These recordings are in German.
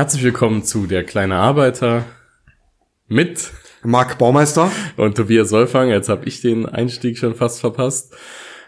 Herzlich willkommen zu Der kleine Arbeiter mit Marc Baumeister und Tobias Wolfang. Jetzt habe ich den Einstieg schon fast verpasst.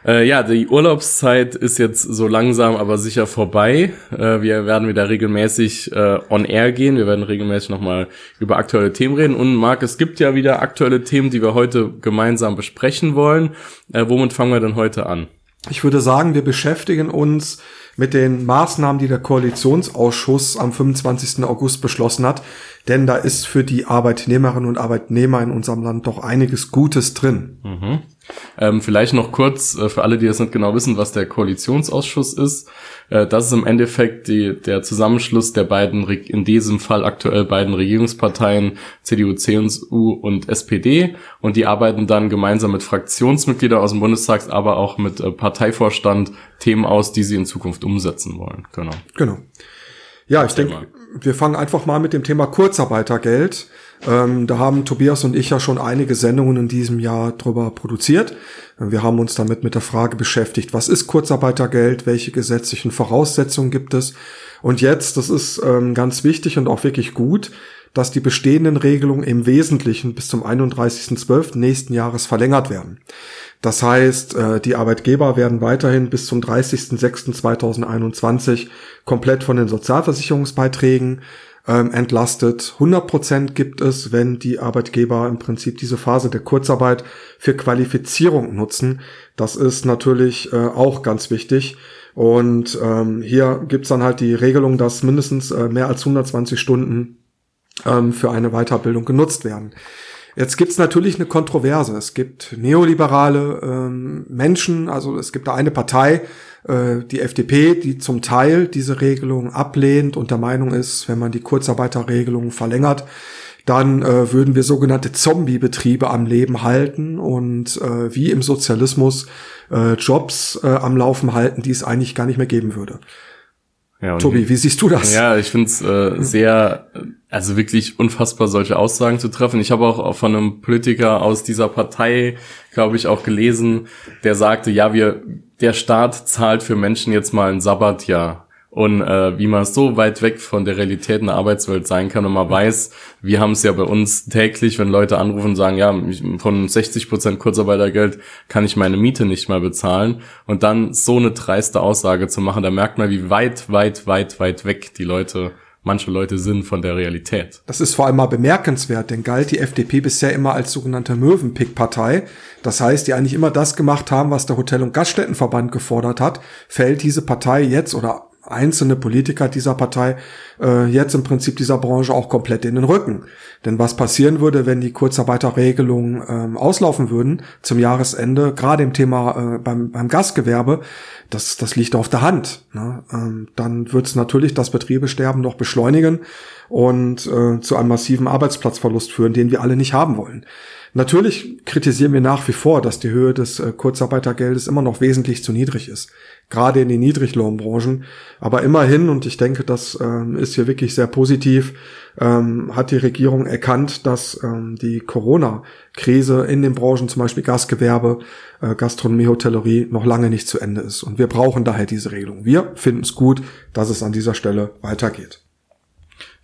Äh, ja, die Urlaubszeit ist jetzt so langsam, aber sicher vorbei. Äh, wir werden wieder regelmäßig äh, on air gehen. Wir werden regelmäßig nochmal über aktuelle Themen reden. Und Marc, es gibt ja wieder aktuelle Themen, die wir heute gemeinsam besprechen wollen. Äh, womit fangen wir denn heute an? Ich würde sagen, wir beschäftigen uns mit den Maßnahmen, die der Koalitionsausschuss am 25. August beschlossen hat. Denn da ist für die Arbeitnehmerinnen und Arbeitnehmer in unserem Land doch einiges Gutes drin. Mhm. Ähm, vielleicht noch kurz äh, für alle, die jetzt nicht genau wissen, was der Koalitionsausschuss ist. Äh, das ist im Endeffekt die, der Zusammenschluss der beiden, in diesem Fall aktuell beiden Regierungsparteien, CDU, CSU und SPD. Und die arbeiten dann gemeinsam mit Fraktionsmitgliedern aus dem Bundestag, aber auch mit äh, Parteivorstand Themen aus, die sie in Zukunft umsetzen wollen. Genau. Genau. Ja, ich denke, wir fangen einfach mal mit dem Thema Kurzarbeitergeld. Ähm, da haben Tobias und ich ja schon einige Sendungen in diesem Jahr drüber produziert. Wir haben uns damit mit der Frage beschäftigt, was ist Kurzarbeitergeld, welche gesetzlichen Voraussetzungen gibt es. Und jetzt, das ist ähm, ganz wichtig und auch wirklich gut, dass die bestehenden Regelungen im Wesentlichen bis zum 31.12. nächsten Jahres verlängert werden. Das heißt, äh, die Arbeitgeber werden weiterhin bis zum 30.06.2021 komplett von den Sozialversicherungsbeiträgen ähm, entlastet. 100% gibt es, wenn die Arbeitgeber im Prinzip diese Phase der Kurzarbeit für Qualifizierung nutzen. Das ist natürlich äh, auch ganz wichtig. Und ähm, hier gibt's dann halt die Regelung, dass mindestens äh, mehr als 120 Stunden ähm, für eine Weiterbildung genutzt werden. Jetzt gibt's natürlich eine Kontroverse. Es gibt neoliberale ähm, Menschen, also es gibt da eine Partei, äh, die FDP, die zum Teil diese Regelung ablehnt und der Meinung ist, wenn man die Kurzarbeiterregelung verlängert, dann äh, würden wir sogenannte Zombie-Betriebe am Leben halten und äh, wie im Sozialismus äh, Jobs äh, am Laufen halten, die es eigentlich gar nicht mehr geben würde. Ja, Tobi, wie siehst du das? Ja, ich finde es äh, sehr, also wirklich unfassbar, solche Aussagen zu treffen. Ich habe auch von einem Politiker aus dieser Partei, glaube ich, auch gelesen, der sagte, ja, wir, der Staat zahlt für Menschen jetzt mal ein Sabbatjahr. Und äh, wie man so weit weg von der Realität in der Arbeitswelt sein kann und man weiß, wir haben es ja bei uns täglich, wenn Leute anrufen und sagen, ja, von 60 Prozent Kurzarbeitergeld kann ich meine Miete nicht mal bezahlen. Und dann so eine dreiste Aussage zu machen, da merkt man, wie weit, weit, weit, weit weg die Leute manche Leute sind von der Realität. Das ist vor allem mal bemerkenswert, denn galt die FDP bisher immer als sogenannte Möwenpick-Partei. Das heißt, die eigentlich immer das gemacht haben, was der Hotel- und Gaststättenverband gefordert hat, fällt diese Partei jetzt oder einzelne Politiker dieser Partei äh, jetzt im Prinzip dieser Branche auch komplett in den Rücken. Denn was passieren würde, wenn die Kurzarbeiterregelungen ähm, auslaufen würden zum Jahresende, gerade im Thema äh, beim, beim Gastgewerbe, das, das liegt auf der Hand. Ne? Ähm, dann wird es natürlich das Betriebesterben noch beschleunigen und äh, zu einem massiven Arbeitsplatzverlust führen, den wir alle nicht haben wollen. Natürlich kritisieren wir nach wie vor, dass die Höhe des äh, Kurzarbeitergeldes immer noch wesentlich zu niedrig ist gerade in den Niedriglohnbranchen. Aber immerhin, und ich denke, das ähm, ist hier wirklich sehr positiv, ähm, hat die Regierung erkannt, dass ähm, die Corona-Krise in den Branchen, zum Beispiel Gastgewerbe, äh, Gastronomie, Hotellerie, noch lange nicht zu Ende ist. Und wir brauchen daher diese Regelung. Wir finden es gut, dass es an dieser Stelle weitergeht.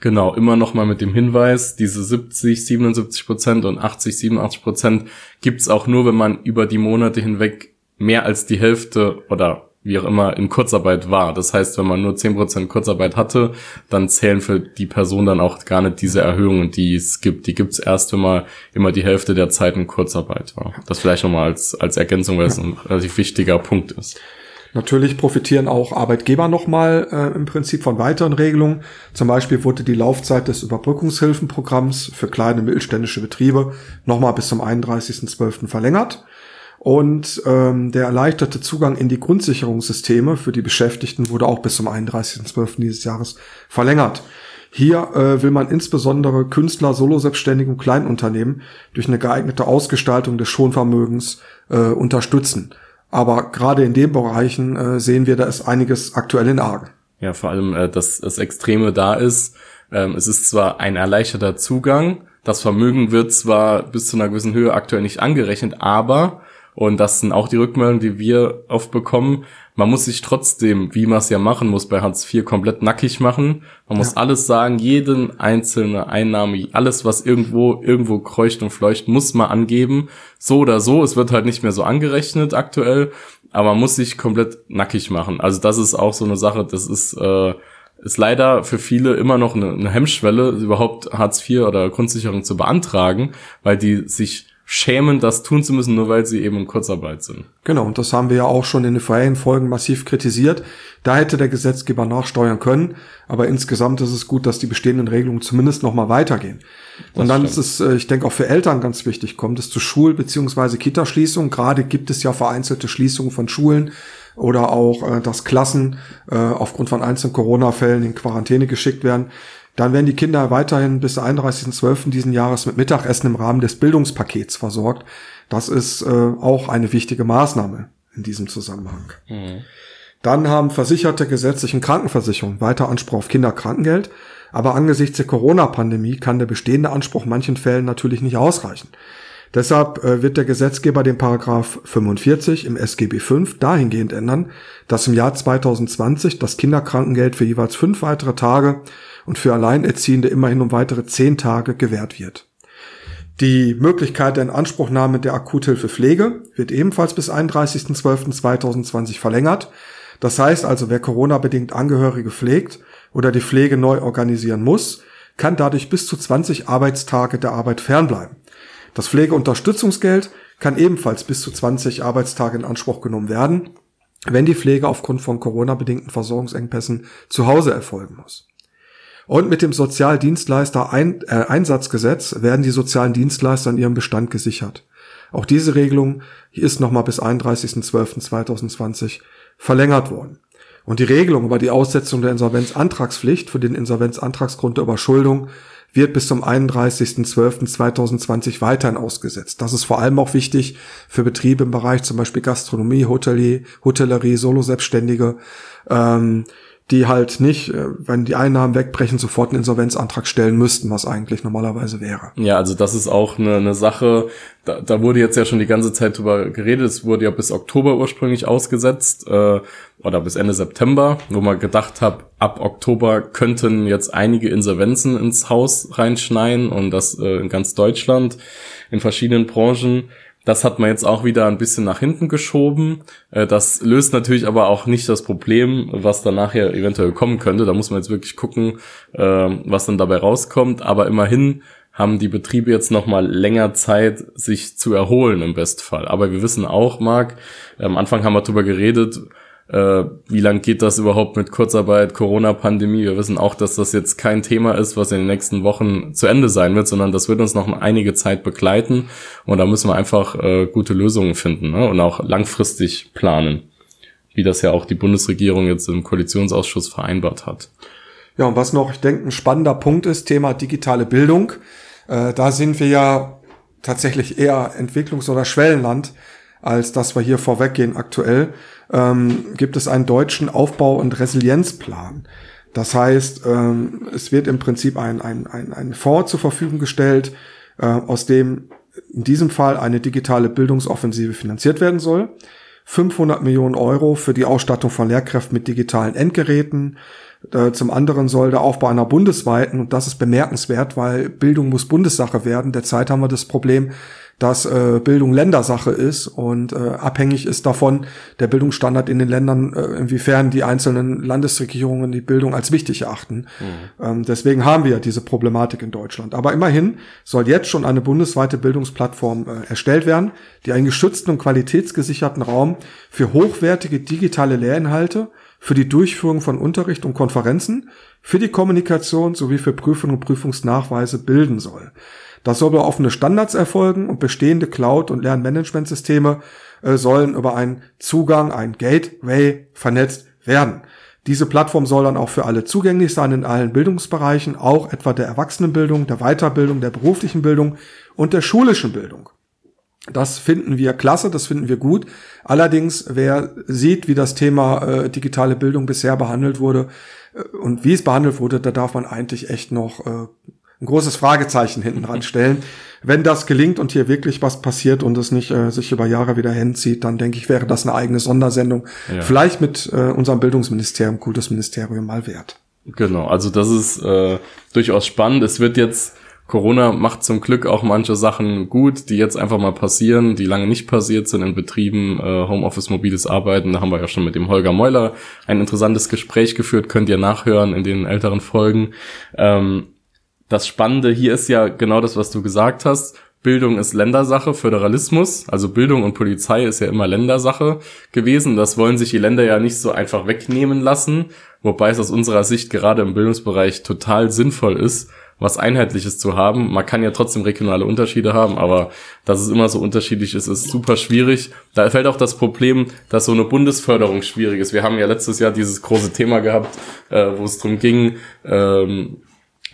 Genau, immer noch mal mit dem Hinweis, diese 70, 77 Prozent und 80, 87 Prozent gibt's auch nur, wenn man über die Monate hinweg mehr als die Hälfte oder wie auch immer in Kurzarbeit war. Das heißt, wenn man nur zehn Prozent Kurzarbeit hatte, dann zählen für die Person dann auch gar nicht diese Erhöhungen, die es gibt. Die gibt's erst, wenn man immer die Hälfte der Zeit in Kurzarbeit war. Das vielleicht nochmal als, als Ergänzung, weil es ein relativ wichtiger Punkt ist. Natürlich profitieren auch Arbeitgeber nochmal äh, im Prinzip von weiteren Regelungen. Zum Beispiel wurde die Laufzeit des Überbrückungshilfenprogramms für kleine mittelständische Betriebe nochmal bis zum 31.12. verlängert. Und ähm, der erleichterte Zugang in die Grundsicherungssysteme für die Beschäftigten wurde auch bis zum 31.12. dieses Jahres verlängert. Hier äh, will man insbesondere Künstler, Solo-Selbstständige und Kleinunternehmen durch eine geeignete Ausgestaltung des Schonvermögens äh, unterstützen. Aber gerade in den Bereichen äh, sehen wir, da ist einiges aktuell in Argen. Ja, vor allem, äh, dass das Extreme da ist. Ähm, es ist zwar ein erleichterter Zugang, das Vermögen wird zwar bis zu einer gewissen Höhe aktuell nicht angerechnet, aber Und das sind auch die Rückmeldungen, die wir oft bekommen. Man muss sich trotzdem, wie man es ja machen muss, bei Hartz IV komplett nackig machen. Man muss alles sagen, jeden einzelne Einnahme, alles, was irgendwo, irgendwo kreucht und fleucht, muss man angeben. So oder so. Es wird halt nicht mehr so angerechnet aktuell. Aber man muss sich komplett nackig machen. Also das ist auch so eine Sache, das ist, äh, ist leider für viele immer noch eine, eine Hemmschwelle, überhaupt Hartz IV oder Grundsicherung zu beantragen, weil die sich schämen, das tun zu müssen, nur weil sie eben in Kurzarbeit sind. Genau, und das haben wir ja auch schon in den vorherigen Folgen massiv kritisiert. Da hätte der Gesetzgeber nachsteuern können, aber insgesamt ist es gut, dass die bestehenden Regelungen zumindest nochmal weitergehen. Das und dann stimmt. ist es, äh, ich denke, auch für Eltern ganz wichtig, kommt es zu Schul- bzw. Kitaschließungen. Gerade gibt es ja vereinzelte Schließungen von Schulen oder auch, äh, dass Klassen äh, aufgrund von einzelnen Corona-Fällen in Quarantäne geschickt werden. Dann werden die Kinder weiterhin bis 31.12. diesen Jahres mit Mittagessen im Rahmen des Bildungspakets versorgt. Das ist äh, auch eine wichtige Maßnahme in diesem Zusammenhang. Mhm. Dann haben Versicherte gesetzlichen Krankenversicherungen weiter Anspruch auf Kinderkrankengeld. Aber angesichts der Corona-Pandemie kann der bestehende Anspruch in manchen Fällen natürlich nicht ausreichen. Deshalb äh, wird der Gesetzgeber den Paragraph 45 im SGB V dahingehend ändern, dass im Jahr 2020 das Kinderkrankengeld für jeweils fünf weitere Tage und für Alleinerziehende immerhin um weitere zehn Tage gewährt wird. Die Möglichkeit der Inanspruchnahme der Akuthilfe Pflege wird ebenfalls bis 31.12.2020 verlängert. Das heißt also, wer Corona-bedingt Angehörige pflegt oder die Pflege neu organisieren muss, kann dadurch bis zu 20 Arbeitstage der Arbeit fernbleiben. Das Pflegeunterstützungsgeld kann ebenfalls bis zu 20 Arbeitstage in Anspruch genommen werden, wenn die Pflege aufgrund von Corona-bedingten Versorgungsengpässen zu Hause erfolgen muss. Und mit dem Sozialdienstleister -Ein äh, Einsatzgesetz werden die sozialen Dienstleister in ihrem Bestand gesichert. Auch diese Regelung ist nochmal bis 31.12.2020 verlängert worden. Und die Regelung über die Aussetzung der Insolvenzantragspflicht für den Insolvenzantragsgrund der Überschuldung wird bis zum 31.12.2020 weiterhin ausgesetzt. Das ist vor allem auch wichtig für Betriebe im Bereich zum Beispiel Gastronomie, Hotelier, Hotellerie, Solo-Selbstständige, ähm, die halt nicht, äh, wenn die Einnahmen wegbrechen, sofort einen Insolvenzantrag stellen müssten, was eigentlich normalerweise wäre. Ja, also das ist auch eine, eine Sache, da, da wurde jetzt ja schon die ganze Zeit drüber geredet, es wurde ja bis Oktober ursprünglich ausgesetzt äh, oder bis Ende September, wo man gedacht hat, ab Oktober könnten jetzt einige Insolvenzen ins Haus reinschneien und das äh, in ganz Deutschland in verschiedenen Branchen. Das hat man jetzt auch wieder ein bisschen nach hinten geschoben. Äh, das löst natürlich aber auch nicht das Problem, was dann nachher eventuell kommen könnte. Da muss man jetzt wirklich gucken, äh, was dann dabei rauskommt. Aber immerhin haben die Betriebe jetzt noch mal länger Zeit, sich zu erholen im Bestfall. Aber wir wissen auch, Marc, am Anfang haben wir darüber geredet, äh, wie lang geht das überhaupt mit Kurzarbeit, Corona-Pandemie. Wir wissen auch, dass das jetzt kein Thema ist, was in den nächsten Wochen zu Ende sein wird, sondern das wird uns noch einige Zeit begleiten. Und da müssen wir einfach äh, gute Lösungen finden ne? und auch langfristig planen, wie das ja auch die Bundesregierung jetzt im Koalitionsausschuss vereinbart hat. Ja, und was noch, ich denke, ein spannender Punkt ist, Thema digitale Bildung. Äh, da sind wir ja tatsächlich eher Entwicklungs- oder Schwellenland, als dass wir hier vorweggehen aktuell ähm, gibt es einen deutschen Aufbau- und Resilienzplan. Das heißt, ähm, es wird im Prinzip ein, ein, ein, ein Fonds zur Verfügung gestellt, äh, aus dem in diesem Fall eine digitale Bildungsoffensive finanziert werden soll. 500 Millionen Euro für die Ausstattung von Lehrkräften mit digitalen Endgeräten. Äh, zum anderen soll der Aufbau einer bundesweiten, und das ist bemerkenswert, weil Bildung muss Bundessache werden. Derzeit haben wir das Problem, dass äh, Bildung Ländersache ist und äh, abhängig ist davon der Bildungsstandard in den Ländern, äh, inwiefern die einzelnen Landesregierungen die Bildung als wichtig erachten. Mhm. Ähm, deswegen haben wir diese Problematik in Deutschland. Aber immerhin soll jetzt schon eine bundesweite Bildungsplattform äh, erstellt werden, die einen geschützten und qualitätsgesicherten Raum für hochwertige digitale Lehrinhalte, für die Durchführung von Unterricht und Konferenzen, für die Kommunikation sowie für Prüfungen und Prüfungsnachweise bilden soll. Das soll über offene Standards erfolgen und bestehende Cloud- und Lernmanagementsysteme äh, sollen über einen Zugang, ein Gateway vernetzt werden. Diese Plattform soll dann auch für alle zugänglich sein in allen Bildungsbereichen, auch etwa der Erwachsenenbildung, der Weiterbildung, der beruflichen Bildung und der schulischen Bildung. Das finden wir klasse, das finden wir gut. Allerdings, wer sieht, wie das Thema äh, digitale Bildung bisher behandelt wurde äh, und wie es behandelt wurde, da darf man eigentlich echt noch äh, ein großes Fragezeichen hinten dran stellen. Wenn das gelingt und hier wirklich was passiert und es nicht äh, sich über Jahre wieder hinzieht, dann denke ich, wäre das eine eigene Sondersendung. Ja. Vielleicht mit äh, unserem Bildungsministerium, Kultusministerium mal wert. Genau, also das ist äh, durchaus spannend. Es wird jetzt Corona macht zum Glück auch manche Sachen gut, die jetzt einfach mal passieren, die lange nicht passiert sind in Betrieben, äh, Homeoffice, mobiles Arbeiten. Da haben wir ja schon mit dem Holger Meuler ein interessantes Gespräch geführt, könnt ihr nachhören in den älteren Folgen. Ähm, das Spannende hier ist ja genau das, was du gesagt hast. Bildung ist Ländersache, Föderalismus, also Bildung und Polizei ist ja immer Ländersache gewesen. Das wollen sich die Länder ja nicht so einfach wegnehmen lassen, wobei es aus unserer Sicht gerade im Bildungsbereich total sinnvoll ist, was Einheitliches zu haben. Man kann ja trotzdem regionale Unterschiede haben, aber dass es immer so unterschiedlich ist, ist super schwierig. Da fällt auch das Problem, dass so eine Bundesförderung schwierig ist. Wir haben ja letztes Jahr dieses große Thema gehabt, äh, wo es darum ging, ähm,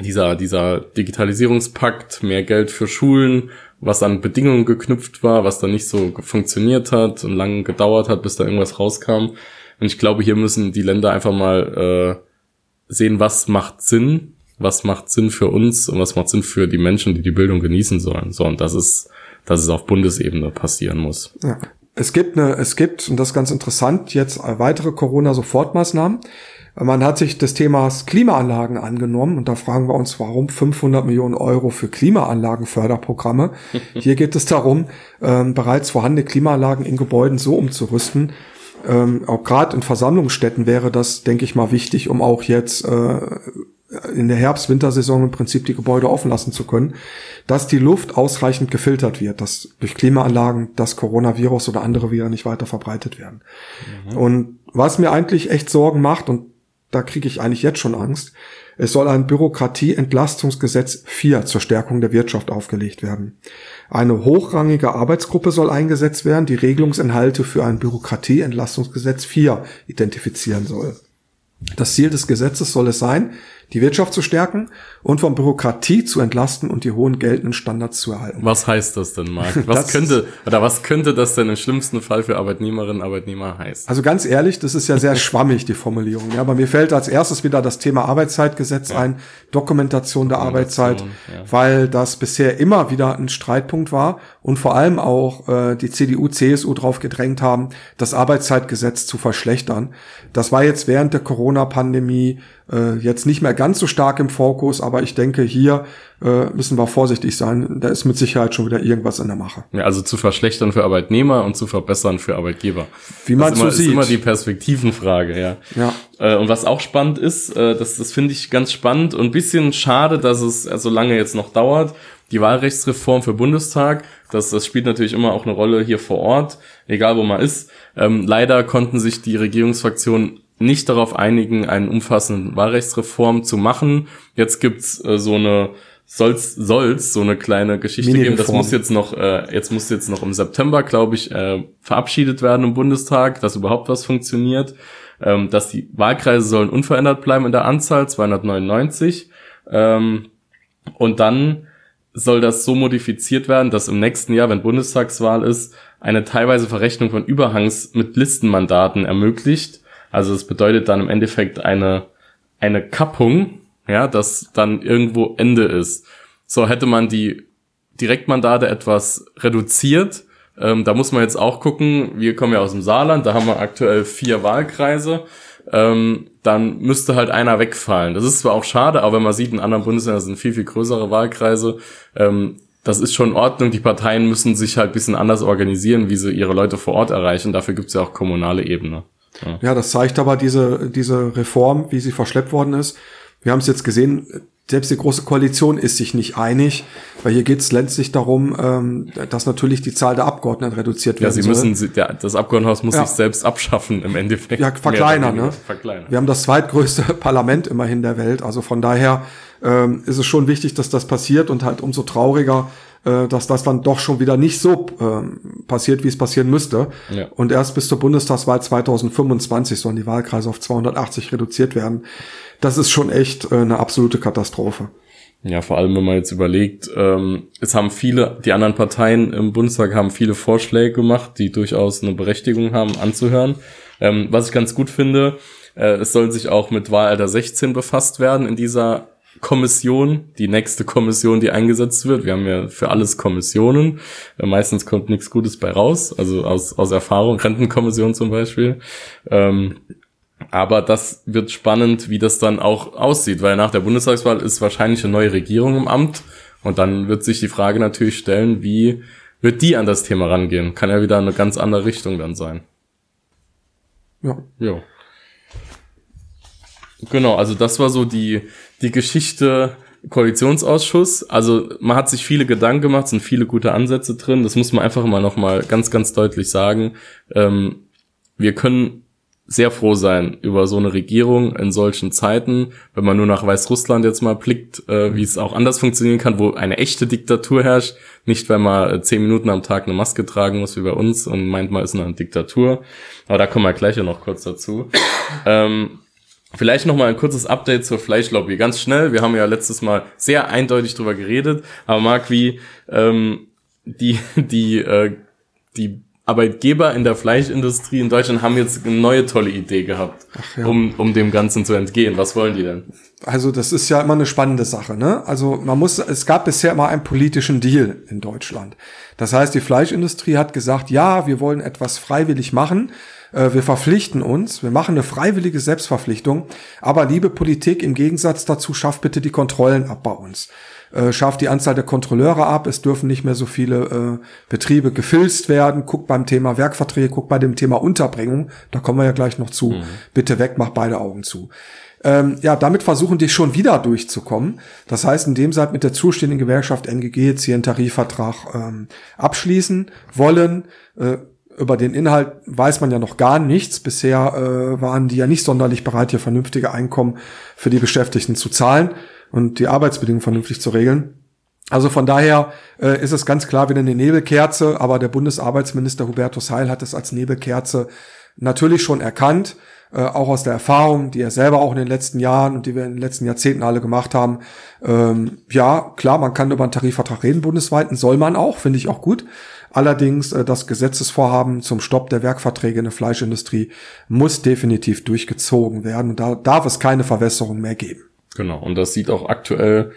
dieser, dieser Digitalisierungspakt, mehr Geld für Schulen, was an Bedingungen geknüpft war, was dann nicht so funktioniert hat und lange gedauert hat, bis da irgendwas rauskam. Und ich glaube, hier müssen die Länder einfach mal äh, sehen, was macht Sinn was macht Sinn für uns und was macht Sinn für die Menschen, die die Bildung genießen sollen. So, und das ist, dass es auf Bundesebene passieren muss. Ja. Es gibt eine, es gibt, und das ist ganz interessant, jetzt weitere Corona-Sofortmaßnahmen. Man hat sich des Themas Klimaanlagen angenommen und da fragen wir uns, warum 500 Millionen Euro für Klimaanlagenförderprogramme. Hier geht es darum, ähm, bereits vorhandene Klimaanlagen in Gebäuden so umzurüsten. Ähm, auch gerade in Versammlungsstätten wäre das, denke ich mal, wichtig, um auch jetzt äh, in der Herbst-Wintersaison im Prinzip die Gebäude offen lassen zu können, dass die Luft ausreichend gefiltert wird, dass durch Klimaanlagen das Coronavirus oder andere Viren nicht weiter verbreitet werden. Mhm. Und was mir eigentlich echt Sorgen macht, und da kriege ich eigentlich jetzt schon Angst, es soll ein Bürokratieentlastungsgesetz 4 zur Stärkung der Wirtschaft aufgelegt werden. Eine hochrangige Arbeitsgruppe soll eingesetzt werden, die Regelungsinhalte für ein Bürokratieentlastungsgesetz 4 identifizieren soll. Das Ziel des Gesetzes soll es sein, die Wirtschaft zu stärken und von Bürokratie zu entlasten und die hohen geltenden Standards zu erhalten. Was heißt das denn, Marc? Was könnte, oder was könnte das denn im schlimmsten Fall für Arbeitnehmerinnen und Arbeitnehmer heißen? Also ganz ehrlich, das ist ja sehr schwammig, die Formulierung. Ja, aber mir fällt als erstes wieder das Thema Arbeitszeitgesetz ja. ein, Dokumentation der Dokumentation, Arbeitszeit, ja. weil das bisher immer wieder ein Streitpunkt war und vor allem auch äh, die CDU, CSU drauf gedrängt haben, das Arbeitszeitgesetz zu verschlechtern. Das war jetzt während der Corona-Pandemie äh, jetzt nicht mehr ganz so stark im Fokus, aber ich denke, hier äh, müssen wir vorsichtig sein. Da ist mit Sicherheit schon wieder irgendwas in der Mache. Ja, also zu verschlechtern für Arbeitnehmer und zu verbessern für Arbeitgeber. Wie man so sieht. ist immer die Perspektivenfrage, ja. ja. Äh, und was auch spannend ist, äh, das, das finde ich ganz spannend und ein bisschen schade, dass es äh, so lange jetzt noch dauert. Die Wahlrechtsreform für Bundestag, das, das spielt natürlich immer auch eine Rolle hier vor Ort, egal wo man ist. Ähm, leider konnten sich die Regierungsfraktionen nicht darauf einigen, einen umfassenden Wahlrechtsreform zu machen. Jetzt gibt's äh, so eine soll's soll's so eine kleine Geschichte geben. Das muss jetzt noch äh, jetzt muss jetzt noch im September, glaube ich, äh, verabschiedet werden im Bundestag, dass überhaupt was funktioniert. Ähm, dass die Wahlkreise sollen unverändert bleiben in der Anzahl 299 ähm, und dann soll das so modifiziert werden, dass im nächsten Jahr, wenn Bundestagswahl ist, eine teilweise Verrechnung von Überhangs mit Listenmandaten ermöglicht also es bedeutet dann im Endeffekt eine, eine Kappung, ja, dass dann irgendwo Ende ist. So hätte man die Direktmandate etwas reduziert. Ähm, da muss man jetzt auch gucken, wir kommen ja aus dem Saarland, da haben wir aktuell vier Wahlkreise. Ähm, dann müsste halt einer wegfallen. Das ist zwar auch schade, aber wenn man sieht, in anderen Bundesländern sind viel, viel größere Wahlkreise. Ähm, das ist schon in Ordnung. Die Parteien müssen sich halt bisschen anders organisieren, wie sie ihre Leute vor Ort erreichen. Dafür gibt's ja auch kommunale Ebene. Ja. ja, das zeigt aber diese, diese Reform, wie sie verschleppt worden ist. Wir haben es jetzt gesehen, selbst die Große Koalition ist sich nicht einig, weil hier geht es letztlich darum, ähm, dass natürlich die Zahl der Abgeordneten reduziert werden Ja, sie müssen, soll. Ja, das Abgeordnetenhaus muss ja. sich selbst abschaffen im Endeffekt. Ja, verkleinern, ne? Verkleinern. Wir haben das zweitgrößte Parlament immerhin der Welt, also von daher ähm, ist es schon wichtig, dass das passiert und halt umso trauriger, äh, dass das dann doch schon wieder nicht so äh, passiert, wie es passieren müsste. Ja. Und erst bis zur Bundestagswahl 2025 sollen die Wahlkreise auf 280 reduziert werden. Das ist schon echt äh, eine absolute Katastrophe. Ja, vor allem, wenn man jetzt überlegt, ähm, es haben viele, die anderen Parteien im Bundestag haben viele Vorschläge gemacht, die durchaus eine Berechtigung haben, anzuhören. Ähm, was ich ganz gut finde, äh, es soll sich auch mit Wahlalter 16 befasst werden in dieser Kommission, die nächste Kommission, die eingesetzt wird. Wir haben ja für alles Kommissionen. Äh, meistens kommt nichts Gutes bei raus, also aus, aus Erfahrung, Rentenkommission zum Beispiel. Ähm, aber das wird spannend, wie das dann auch aussieht, weil nach der Bundestagswahl ist wahrscheinlich eine neue Regierung im Amt und dann wird sich die Frage natürlich stellen, wie wird die an das Thema rangehen? Kann ja wieder eine ganz andere Richtung dann sein. Ja. Ja. Genau, also das war so die, die Geschichte Koalitionsausschuss. Also man hat sich viele Gedanken gemacht, sind viele gute Ansätze drin. Das muss man einfach mal nochmal ganz, ganz deutlich sagen. Ähm, wir können sehr froh sein über so eine Regierung in solchen Zeiten, wenn man nur nach Weißrussland jetzt mal blickt, äh, wie es auch anders funktionieren kann, wo eine echte Diktatur herrscht, nicht weil man äh, zehn Minuten am Tag eine Maske tragen muss wie bei uns und meint, man ist eine Diktatur. Aber da kommen wir gleich ja noch kurz dazu. ähm, Vielleicht noch mal ein kurzes Update zur Fleischlobby. Ganz schnell. Wir haben ja letztes Mal sehr eindeutig drüber geredet. Aber Marc, wie ähm, die die äh, die Arbeitgeber in der Fleischindustrie in Deutschland haben jetzt eine neue tolle Idee gehabt, ja. um, um dem Ganzen zu entgehen. Was wollen die denn? Also das ist ja immer eine spannende Sache, ne? Also man muss, es gab bisher immer einen politischen Deal in Deutschland. Das heißt, die Fleischindustrie hat gesagt, ja, wir wollen etwas freiwillig machen, wir verpflichten uns, wir machen eine freiwillige Selbstverpflichtung, aber liebe Politik, im Gegensatz dazu schafft bitte die Kontrollen ab bei uns. Äh, schafft die Anzahl der Kontrolleure ab, es dürfen nicht mehr so viele äh, Betriebe gefilzt werden, guckt beim Thema Werkverträge, guckt bei dem Thema Unterbringung, da kommen wir ja gleich noch zu, mhm. bitte weg, mach beide Augen zu. Ähm, ja, damit versuchen die schon wieder durchzukommen. Das heißt, indem sie halt mit der zuständigen Gewerkschaft NGG jetzt hier einen Tarifvertrag ähm, abschließen wollen, äh, über den Inhalt weiß man ja noch gar nichts. Bisher äh, waren die ja nicht sonderlich bereit, hier vernünftige Einkommen für die Beschäftigten zu zahlen und die Arbeitsbedingungen vernünftig zu regeln. Also von daher äh, ist es ganz klar wieder eine Nebelkerze, aber der Bundesarbeitsminister Hubertus Heil hat es als Nebelkerze natürlich schon erkannt, äh, auch aus der Erfahrung, die er selber auch in den letzten Jahren und die wir in den letzten Jahrzehnten alle gemacht haben. Ähm, ja, klar, man kann über einen Tarifvertrag reden bundesweit, soll man auch, finde ich auch gut. Allerdings äh, das Gesetzesvorhaben zum Stopp der Werkverträge in der Fleischindustrie muss definitiv durchgezogen werden und da darf es keine Verwässerung mehr geben. Genau, und das sieht auch aktuell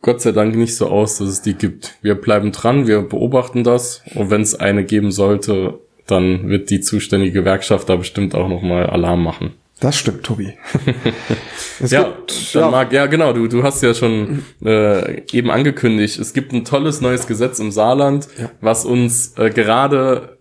Gott sei Dank nicht so aus, dass es die gibt. Wir bleiben dran, wir beobachten das und wenn es eine geben sollte, dann wird die zuständige Gewerkschaft da bestimmt auch nochmal Alarm machen. Das stimmt, Tobi. ja, gibt, ja. Marc, ja, genau, du, du hast ja schon äh, eben angekündigt, es gibt ein tolles neues Gesetz im Saarland, ja. was uns äh, gerade,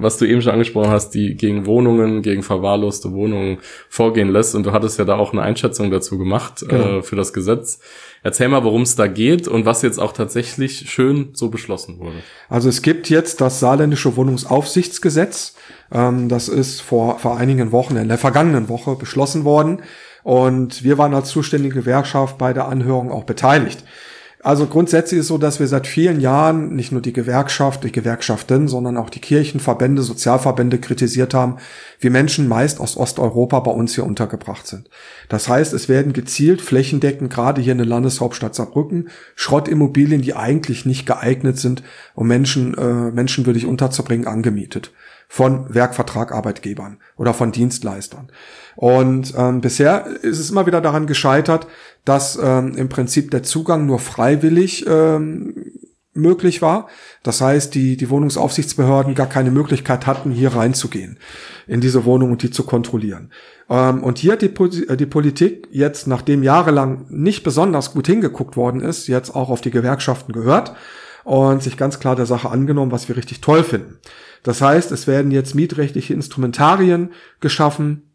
was du eben schon angesprochen hast, die gegen Wohnungen, gegen verwahrloste Wohnungen vorgehen lässt. Und du hattest ja da auch eine Einschätzung dazu gemacht genau. äh, für das Gesetz. Erzähl mal, worum es da geht und was jetzt auch tatsächlich schön so beschlossen wurde. Also es gibt jetzt das saarländische Wohnungsaufsichtsgesetz. Ähm, das ist vor, vor einigen Wochen, in der vergangenen Woche beschlossen worden. Und wir waren als zuständige Gewerkschaft bei der Anhörung auch beteiligt. Also grundsätzlich ist es so, dass wir seit vielen Jahren nicht nur die Gewerkschaft, die Gewerkschaften, sondern auch die Kirchenverbände, Sozialverbände kritisiert haben, wie Menschen meist aus Osteuropa bei uns hier untergebracht sind. Das heißt, es werden gezielt flächendeckend, gerade hier in der Landeshauptstadt Saarbrücken, Schrottimmobilien, die eigentlich nicht geeignet sind, um Menschen äh, menschenwürdig unterzubringen, angemietet von Werkvertragarbeitgebern oder von Dienstleistern. Und ähm, bisher ist es immer wieder daran gescheitert, dass ähm, im Prinzip der Zugang nur freiwillig ähm, möglich war. Das heißt, die, die Wohnungsaufsichtsbehörden gar keine Möglichkeit hatten, hier reinzugehen in diese Wohnung und die zu kontrollieren. Ähm, und hier hat die, äh, die Politik jetzt, nachdem jahrelang nicht besonders gut hingeguckt worden ist, jetzt auch auf die Gewerkschaften gehört und sich ganz klar der Sache angenommen, was wir richtig toll finden. Das heißt, es werden jetzt mietrechtliche Instrumentarien geschaffen,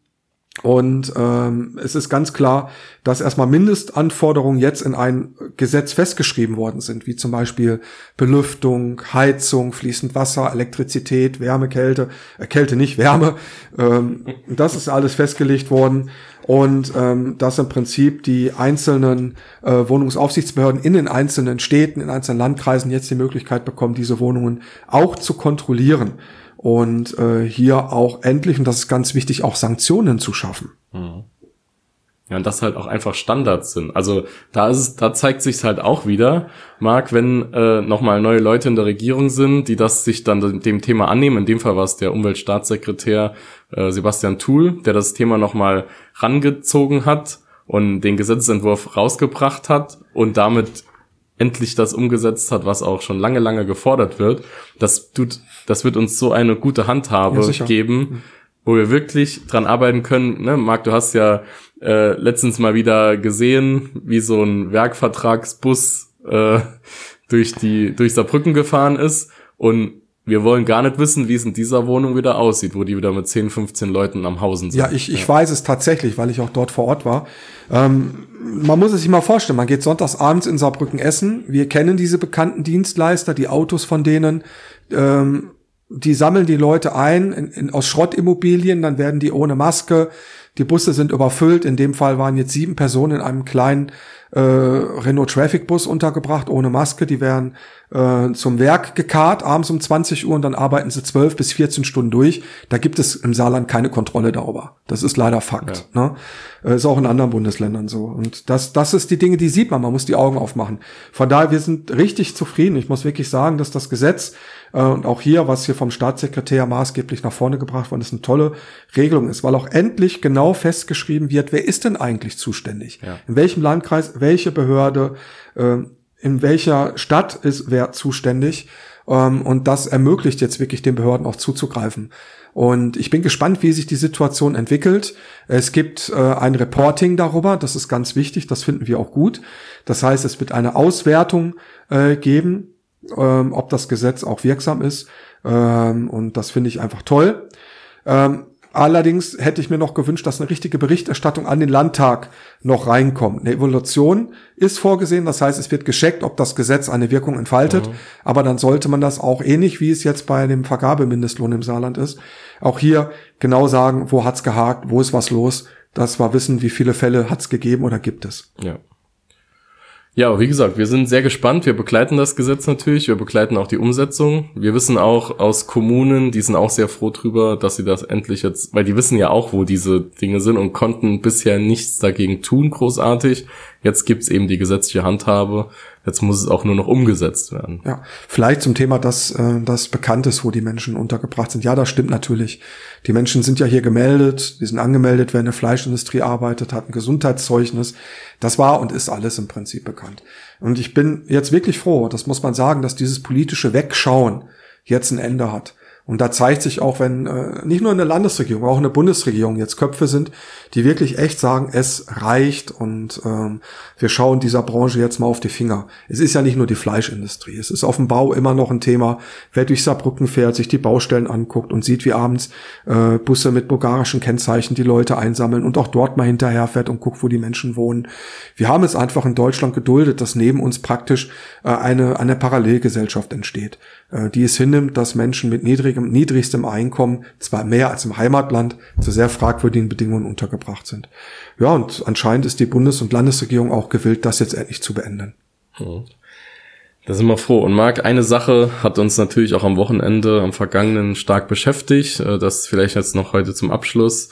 und ähm, es ist ganz klar, dass erstmal Mindestanforderungen jetzt in ein Gesetz festgeschrieben worden sind, wie zum Beispiel Belüftung, Heizung, fließend Wasser, Elektrizität, Wärme, Kälte, äh, Kälte nicht, Wärme. Ähm, das ist alles festgelegt worden. Und ähm, dass im Prinzip die einzelnen äh, Wohnungsaufsichtsbehörden in den einzelnen Städten, in einzelnen Landkreisen jetzt die Möglichkeit bekommen, diese Wohnungen auch zu kontrollieren und äh, hier auch endlich, und das ist ganz wichtig, auch Sanktionen zu schaffen. Mhm. Ja, und das halt auch einfach Standards sind. Also da ist es, da zeigt sich's halt auch wieder, Marc, wenn äh, nochmal neue Leute in der Regierung sind, die das sich dann dem Thema annehmen. In dem Fall war es der Umweltstaatssekretär äh, Sebastian Thul, der das Thema nochmal rangezogen hat und den Gesetzentwurf rausgebracht hat und damit endlich das umgesetzt hat, was auch schon lange, lange gefordert wird. Das tut, das wird uns so eine gute Handhabe ja, geben, wo wir wirklich dran arbeiten können. Ne, Marc, du hast ja äh, letztens mal wieder gesehen, wie so ein Werkvertragsbus äh, durch die durch Saarbrücken gefahren ist und wir wollen gar nicht wissen, wie es in dieser Wohnung wieder aussieht, wo die wieder mit 10, 15 Leuten am Hausen sind. Ja, ich, ich ja. weiß es tatsächlich, weil ich auch dort vor Ort war. Ähm, man muss es sich mal vorstellen, man geht sonntags abends in Saarbrücken essen. Wir kennen diese bekannten Dienstleister, die Autos von denen. Ähm, die sammeln die Leute ein in, in, aus Schrottimmobilien, dann werden die ohne Maske. Die Busse sind überfüllt. In dem Fall waren jetzt sieben Personen in einem kleinen äh, Renault Traffic Bus untergebracht, ohne Maske. Die werden äh, zum Werk gekarrt, abends um 20 Uhr und dann arbeiten sie 12 bis 14 Stunden durch. Da gibt es im Saarland keine Kontrolle darüber. Das ist leider Fakt. Ja. Ne? Äh, ist auch in anderen Bundesländern so. Und das, das ist die Dinge, die sieht man. Man muss die Augen aufmachen. Von daher, wir sind richtig zufrieden. Ich muss wirklich sagen, dass das Gesetz und auch hier, was hier vom Staatssekretär maßgeblich nach vorne gebracht worden ist, eine tolle Regelung ist, weil auch endlich genau festgeschrieben wird, wer ist denn eigentlich zuständig? Ja. In welchem Landkreis, welche Behörde, äh, in welcher Stadt ist wer zuständig. Ähm, und das ermöglicht jetzt wirklich den Behörden auch zuzugreifen. Und ich bin gespannt, wie sich die Situation entwickelt. Es gibt äh, ein Reporting darüber, das ist ganz wichtig, das finden wir auch gut. Das heißt, es wird eine Auswertung äh, geben, ähm, ob das Gesetz auch wirksam ist. Ähm, und das finde ich einfach toll. Ähm, Allerdings hätte ich mir noch gewünscht, dass eine richtige Berichterstattung an den Landtag noch reinkommt. Eine Evaluation ist vorgesehen, das heißt, es wird gescheckt, ob das Gesetz eine Wirkung entfaltet. Mhm. Aber dann sollte man das auch ähnlich wie es jetzt bei dem Vergabemindestlohn im Saarland ist, auch hier genau sagen, wo hat's gehakt, wo ist was los, dass wir wissen, wie viele Fälle hat's gegeben oder gibt es. Ja. Ja, wie gesagt, wir sind sehr gespannt. Wir begleiten das Gesetz natürlich. Wir begleiten auch die Umsetzung. Wir wissen auch aus Kommunen, die sind auch sehr froh drüber, dass sie das endlich jetzt, weil die wissen ja auch, wo diese Dinge sind und konnten bisher nichts dagegen tun, großartig. Jetzt gibt's eben die gesetzliche Handhabe. Jetzt muss es auch nur noch umgesetzt werden. Ja, vielleicht zum Thema, dass äh, das bekannt ist, wo die Menschen untergebracht sind. Ja, das stimmt natürlich. Die Menschen sind ja hier gemeldet, die sind angemeldet, wer in der Fleischindustrie arbeitet, hat ein Gesundheitszeugnis. Das war und ist alles im Prinzip bekannt. Und ich bin jetzt wirklich froh, das muss man sagen, dass dieses politische Wegschauen jetzt ein Ende hat. Und da zeigt sich auch, wenn äh, nicht nur in der Landesregierung, auch in der Bundesregierung jetzt Köpfe sind, die wirklich echt sagen, es reicht und ähm, wir schauen dieser Branche jetzt mal auf die Finger. Es ist ja nicht nur die Fleischindustrie, es ist auf dem Bau immer noch ein Thema. Wer durch Saarbrücken fährt, sich die Baustellen anguckt und sieht, wie abends äh, Busse mit bulgarischen Kennzeichen die Leute einsammeln und auch dort mal hinterherfährt und guckt, wo die Menschen wohnen. Wir haben es einfach in Deutschland geduldet, dass neben uns praktisch äh, eine, eine Parallelgesellschaft entsteht, die es hinnimmt, dass Menschen mit niedrigem, niedrigstem Einkommen, zwar mehr als im Heimatland, zu sehr fragwürdigen Bedingungen untergebracht sind. Ja, und anscheinend ist die Bundes- und Landesregierung auch gewillt, das jetzt endlich zu beenden. Mhm. Da sind wir froh. Und Marc, eine Sache hat uns natürlich auch am Wochenende, am vergangenen stark beschäftigt. Äh, das vielleicht jetzt noch heute zum Abschluss.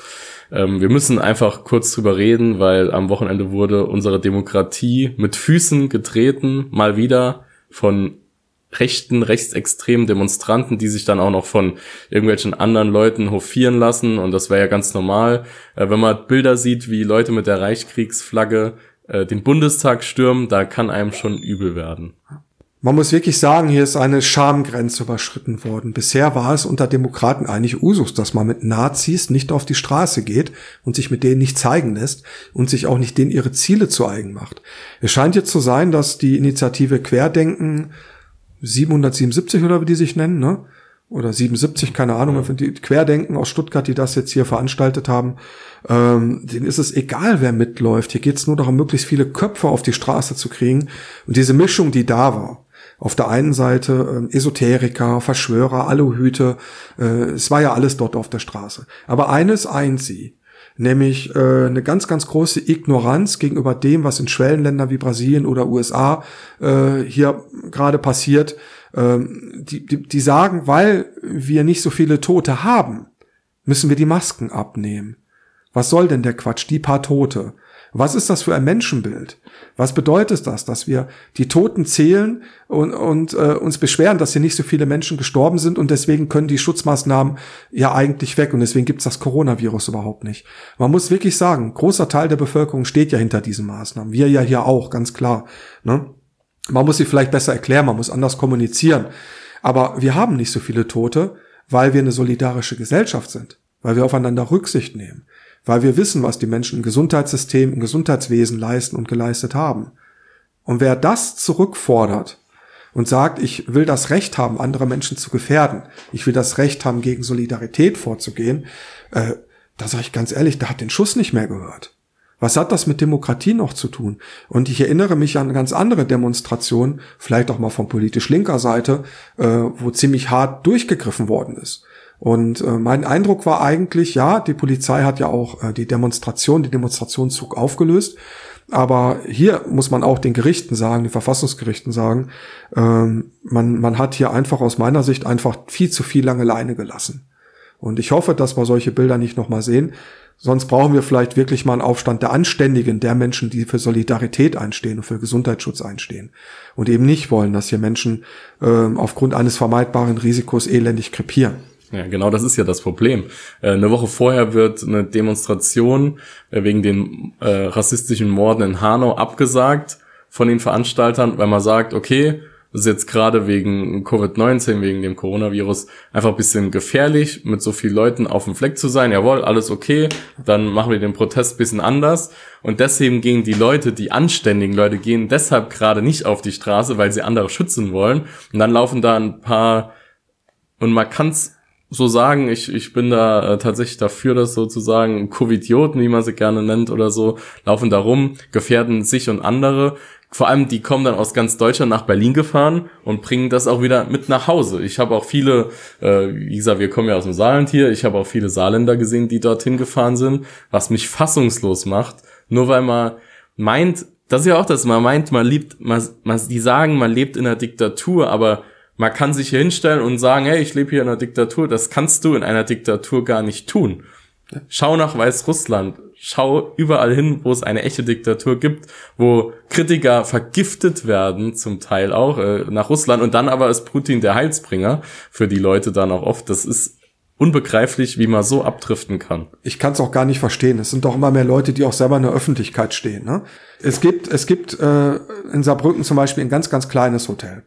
Ähm, wir müssen einfach kurz drüber reden, weil am Wochenende wurde unsere Demokratie mit Füßen getreten, mal wieder von rechten, rechtsextremen Demonstranten, die sich dann auch noch von irgendwelchen anderen Leuten hofieren lassen. Und das wäre ja ganz normal. Äh, wenn man Bilder sieht, wie Leute mit der Reichskriegsflagge äh, den Bundestag stürmen, da kann einem schon übel werden. Man muss wirklich sagen, hier ist eine Schamgrenze überschritten worden. Bisher war es unter Demokraten eigentlich Usus, dass man mit Nazis nicht auf die Straße geht und sich mit denen nicht zeigen lässt und sich auch nicht denen ihre Ziele zu eigen macht. Es scheint jetzt zu sein, dass die Initiative Querdenken 777 oder wie die sich nennen, ne? Oder 77, keine Ahnung, ja. die Querdenken aus Stuttgart, die das jetzt hier veranstaltet haben, ähm, denen ist es egal, wer mitläuft. Hier geht es nur darum, möglichst viele Köpfe auf die Straße zu kriegen. Und diese Mischung, die da war, auf der einen Seite äh, Esoteriker, Verschwörer, Aluhüte, äh, es war ja alles dort auf der Straße. Aber eines eint sie, nämlich äh, eine ganz, ganz große Ignoranz gegenüber dem, was in Schwellenländern wie Brasilien oder USA äh, hier gerade passiert. Ähm, die, die, die sagen, weil wir nicht so viele Tote haben, müssen wir die Masken abnehmen. Was soll denn der Quatsch? Die paar Tote. Was ist das für ein Menschenbild? Was bedeutet das, dass wir die Toten zählen und, und äh, uns beschweren, dass hier nicht so viele Menschen gestorben sind und deswegen können die Schutzmaßnahmen ja eigentlich weg und deswegen gibt's das Coronavirus überhaupt nicht. Man muss wirklich sagen, großer Teil der Bevölkerung steht ja hinter diesen Maßnahmen. Wir ja hier auch, ganz klar. Ne? Man muss sie vielleicht besser erklären, man muss anders kommunizieren. Aber wir haben nicht so viele Tote, weil wir eine solidarische Gesellschaft sind, weil wir aufeinander Rücksicht nehmen, weil wir wissen, was die Menschen im Gesundheitssystem, im Gesundheitswesen leisten und geleistet haben. Und wer das zurückfordert und sagt, ich will das Recht haben, andere Menschen zu gefährden, ich will das Recht haben, gegen Solidarität vorzugehen, äh, da sage ich ganz ehrlich, der hat den Schuss nicht mehr gehört. Was hat das mit Demokratie noch zu tun? Und ich erinnere mich an ganz andere Demonstrationen, vielleicht auch mal von politisch linker Seite, äh, wo ziemlich hart durchgegriffen worden ist. Und äh, mein Eindruck war eigentlich, ja, die Polizei hat ja auch äh, die Demonstration, den Demonstrationszug aufgelöst. Aber hier muss man auch den Gerichten sagen, den Verfassungsgerichten sagen, ähm, man, man hat hier einfach aus meiner Sicht einfach viel zu viel lange Leine gelassen. Und ich hoffe, dass wir solche Bilder nicht nochmal sehen. Sonst brauchen wir vielleicht wirklich mal einen Aufstand der Anständigen, der Menschen, die für Solidarität einstehen und für Gesundheitsschutz einstehen. Und eben nicht wollen, dass hier Menschen äh, aufgrund eines vermeidbaren Risikos elendig krepieren. Ja, genau das ist ja das Problem. Äh, eine Woche vorher wird eine Demonstration äh, wegen den äh, rassistischen Morden in Hanau abgesagt von den Veranstaltern, weil man sagt, okay, das ist jetzt gerade wegen Covid-19, wegen dem Coronavirus einfach ein bisschen gefährlich, mit so vielen Leuten auf dem Fleck zu sein. Jawohl, alles okay, dann machen wir den Protest ein bisschen anders. Und deswegen gehen die Leute, die anständigen Leute, gehen deshalb gerade nicht auf die Straße, weil sie andere schützen wollen. Und dann laufen da ein paar, und man kann's so sagen, ich, ich bin da äh, tatsächlich dafür, dass sozusagen Covidioten, wie man sie gerne nennt oder so, laufen da rum, gefährden sich und andere. Vor allem, die kommen dann aus ganz Deutschland nach Berlin gefahren und bringen das auch wieder mit nach Hause. Ich habe auch viele, äh, wie gesagt, wir kommen ja aus dem Saarland hier, ich habe auch viele Saarländer gesehen, die dorthin gefahren sind, was mich fassungslos macht, nur weil man meint, das ist ja auch das, man meint, man liebt, man, man, die sagen, man lebt in einer Diktatur, aber man kann sich hier hinstellen und sagen, hey, ich lebe hier in einer Diktatur. Das kannst du in einer Diktatur gar nicht tun. Schau nach Weißrussland. Schau überall hin, wo es eine echte Diktatur gibt, wo Kritiker vergiftet werden, zum Teil auch, äh, nach Russland. Und dann aber ist Putin der Heilsbringer für die Leute dann auch oft. Das ist unbegreiflich, wie man so abdriften kann. Ich kann es auch gar nicht verstehen. Es sind doch immer mehr Leute, die auch selber in der Öffentlichkeit stehen. Ne? Es gibt, es gibt äh, in Saarbrücken zum Beispiel ein ganz, ganz kleines Hotel.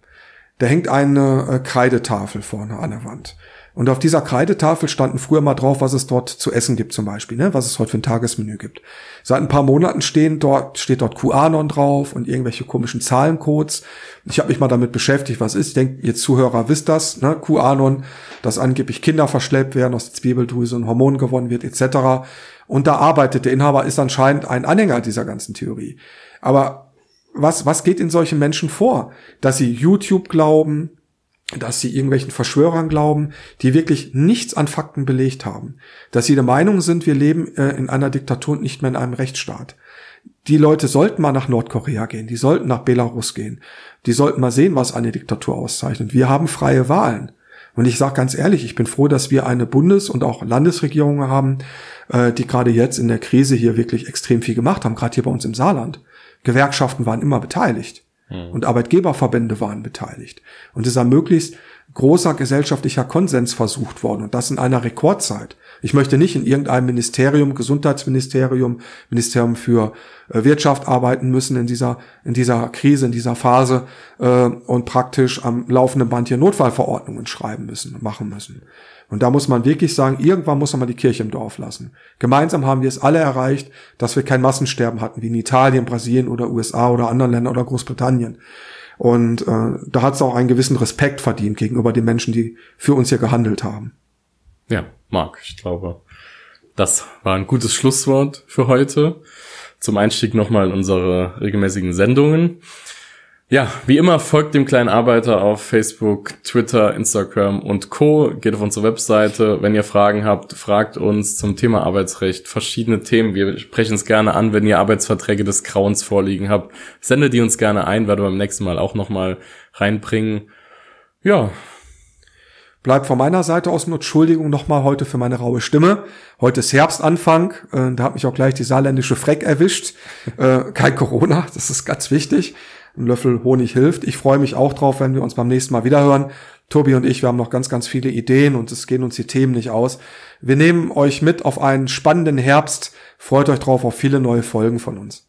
Da hängt eine äh, Kreidetafel vorne an der Wand. Und auf dieser Kreidetafel standen früher mal drauf, was es dort zu essen gibt zum Beispiel, ne? was es heute für ein Tagesmenü gibt. Seit ein paar Monaten stehen dort, steht dort QAnon drauf und irgendwelche komischen Zahlencodes. Ich habe mich mal damit beschäftigt, was ist. Ich denke, ihr Zuhörer wisst das, ne? QAnon, dass angeblich Kinder verschleppt werden, aus der Zwiebeldrüse und Hormon gewonnen wird, etc. Und da arbeitet der Inhaber, ist anscheinend ein Anhänger dieser ganzen Theorie. Aber was, was geht in solchen Menschen vor? Dass sie YouTube glauben, dass sie irgendwelchen Verschwörern glauben, die wirklich nichts an Fakten belegt haben. Dass sie der Meinung sind, wir leben äh, in einer Diktatur und nicht mehr in einem Rechtsstaat. Die Leute sollten mal nach Nordkorea gehen, die sollten nach Belarus gehen, die sollten mal sehen, was eine Diktatur auszeichnet. Wir haben freie Wahlen. Und ich sage ganz ehrlich, ich bin froh, dass wir eine Bundes- und auch Landesregierung haben, äh, die gerade jetzt in der Krise hier wirklich extrem viel gemacht haben, gerade hier bei uns im Saarland. Gewerkschaften waren immer beteiligt hm. und Arbeitgeberverbände waren beteiligt. Und es ist ein möglichst großer gesellschaftlicher Konsens versucht worden und das in einer Rekordzeit. Ich möchte nicht in irgendeinem Ministerium, Gesundheitsministerium, Ministerium für äh, Wirtschaft arbeiten müssen in dieser, in dieser Krise, in dieser Phase äh, und praktisch am laufenden Band hier Notfallverordnungen schreiben müssen, machen müssen. Und da muss man wirklich sagen, irgendwann muss man die Kirche im Dorf lassen. Gemeinsam haben wir es alle erreicht, dass wir kein Massensterben hatten, wie in Italien, Brasilien oder USA oder anderen Ländern oder Großbritannien. Und äh, da hat es auch einen gewissen Respekt verdient gegenüber den Menschen, die für uns hier gehandelt haben. Ja, Marc, ich glaube, das war ein gutes Schlusswort für heute. Zum Einstieg nochmal in unsere regelmäßigen Sendungen. Ja, wie immer folgt dem kleinen Arbeiter auf Facebook, Twitter, Instagram und Co. Geht auf unsere Webseite. Wenn ihr Fragen habt, fragt uns zum Thema Arbeitsrecht, verschiedene Themen. Wir sprechen es gerne an, wenn ihr Arbeitsverträge des Grauens vorliegen habt. Sendet die uns gerne ein, werden wir beim nächsten Mal auch nochmal reinbringen. Ja. Bleibt von meiner Seite aus nur Entschuldigung nochmal heute für meine raue Stimme. Heute ist Herbstanfang, äh, da hat mich auch gleich die saarländische Freck erwischt. Äh, kein Corona, das ist ganz wichtig. Ein Löffel Honig hilft. Ich freue mich auch drauf, wenn wir uns beim nächsten Mal wiederhören. Tobi und ich, wir haben noch ganz, ganz viele Ideen und es gehen uns die Themen nicht aus. Wir nehmen euch mit auf einen spannenden Herbst. Freut euch drauf auf viele neue Folgen von uns.